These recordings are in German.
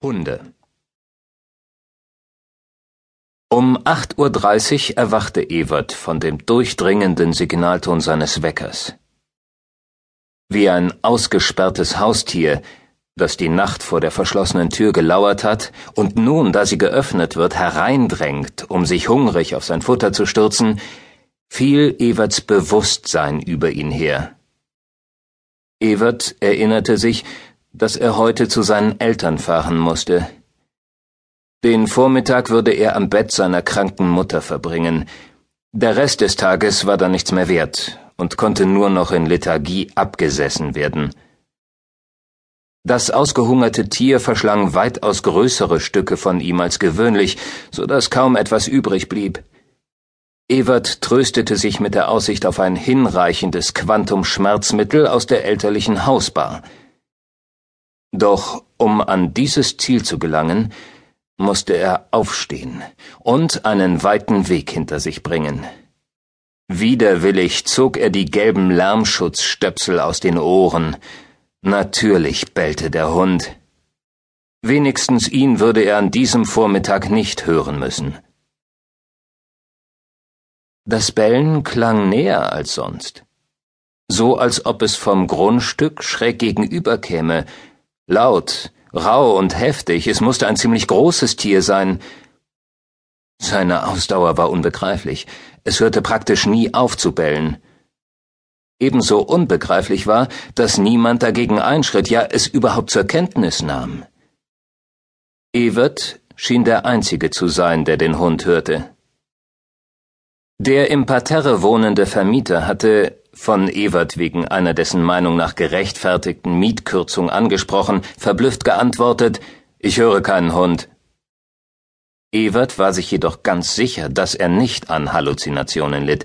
Hunde Um acht Uhr dreißig erwachte Ewert von dem durchdringenden Signalton seines Weckers. Wie ein ausgesperrtes Haustier, das die Nacht vor der verschlossenen Tür gelauert hat und nun, da sie geöffnet wird, hereindrängt, um sich hungrig auf sein Futter zu stürzen, fiel Everts Bewusstsein über ihn her. Evert erinnerte sich, dass er heute zu seinen Eltern fahren musste. Den Vormittag würde er am Bett seiner kranken Mutter verbringen. Der Rest des Tages war dann nichts mehr wert und konnte nur noch in Lethargie abgesessen werden. Das ausgehungerte Tier verschlang weitaus größere Stücke von ihm als gewöhnlich, so dass kaum etwas übrig blieb. Ewert tröstete sich mit der Aussicht auf ein hinreichendes Quantum Schmerzmittel aus der elterlichen Hausbar. Doch um an dieses Ziel zu gelangen, musste er aufstehen und einen weiten Weg hinter sich bringen. Widerwillig zog er die gelben Lärmschutzstöpsel aus den Ohren. Natürlich bellte der Hund. Wenigstens ihn würde er an diesem Vormittag nicht hören müssen. Das Bellen klang näher als sonst. So als ob es vom Grundstück schräg gegenüber käme, Laut, rau und heftig, es musste ein ziemlich großes Tier sein. Seine Ausdauer war unbegreiflich, es hörte praktisch nie auf zu bellen. Ebenso unbegreiflich war, dass niemand dagegen einschritt, ja es überhaupt zur Kenntnis nahm. Evert schien der Einzige zu sein, der den Hund hörte. Der im Parterre wohnende Vermieter hatte, von Ewert wegen einer dessen Meinung nach gerechtfertigten Mietkürzung angesprochen, verblüfft geantwortet, ich höre keinen Hund. Ewert war sich jedoch ganz sicher, dass er nicht an Halluzinationen litt.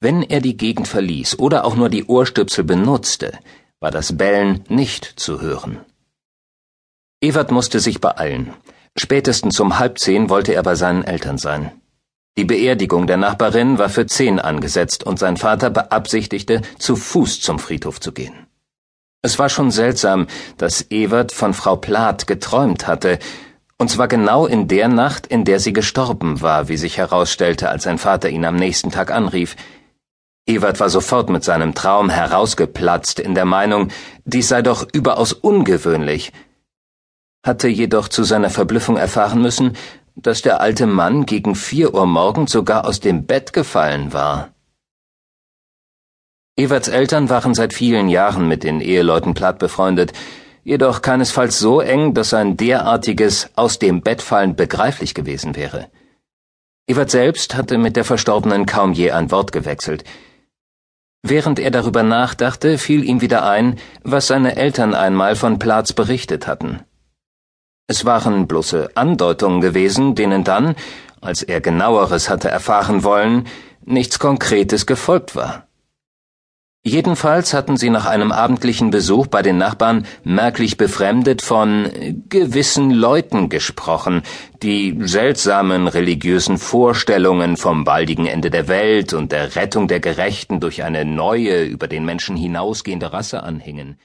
Wenn er die Gegend verließ oder auch nur die Ohrstöpsel benutzte, war das Bellen nicht zu hören. Ewert musste sich beeilen. Spätestens um halb zehn wollte er bei seinen Eltern sein. Die Beerdigung der Nachbarin war für zehn angesetzt und sein Vater beabsichtigte, zu Fuß zum Friedhof zu gehen. Es war schon seltsam, dass Ewert von Frau Plath geträumt hatte, und zwar genau in der Nacht, in der sie gestorben war, wie sich herausstellte, als sein Vater ihn am nächsten Tag anrief. Ewert war sofort mit seinem Traum herausgeplatzt in der Meinung, dies sei doch überaus ungewöhnlich, hatte jedoch zu seiner Verblüffung erfahren müssen, dass der alte Mann gegen vier Uhr morgens sogar aus dem Bett gefallen war. Everts Eltern waren seit vielen Jahren mit den Eheleuten Platt befreundet, jedoch keinesfalls so eng, dass ein derartiges aus dem Bett fallen begreiflich gewesen wäre. Evert selbst hatte mit der Verstorbenen kaum je ein Wort gewechselt. Während er darüber nachdachte, fiel ihm wieder ein, was seine Eltern einmal von Platz berichtet hatten. Es waren bloße Andeutungen gewesen, denen dann, als er genaueres hatte erfahren wollen, nichts Konkretes gefolgt war. Jedenfalls hatten sie nach einem abendlichen Besuch bei den Nachbarn merklich befremdet von gewissen Leuten gesprochen, die seltsamen religiösen Vorstellungen vom baldigen Ende der Welt und der Rettung der Gerechten durch eine neue, über den Menschen hinausgehende Rasse anhingen.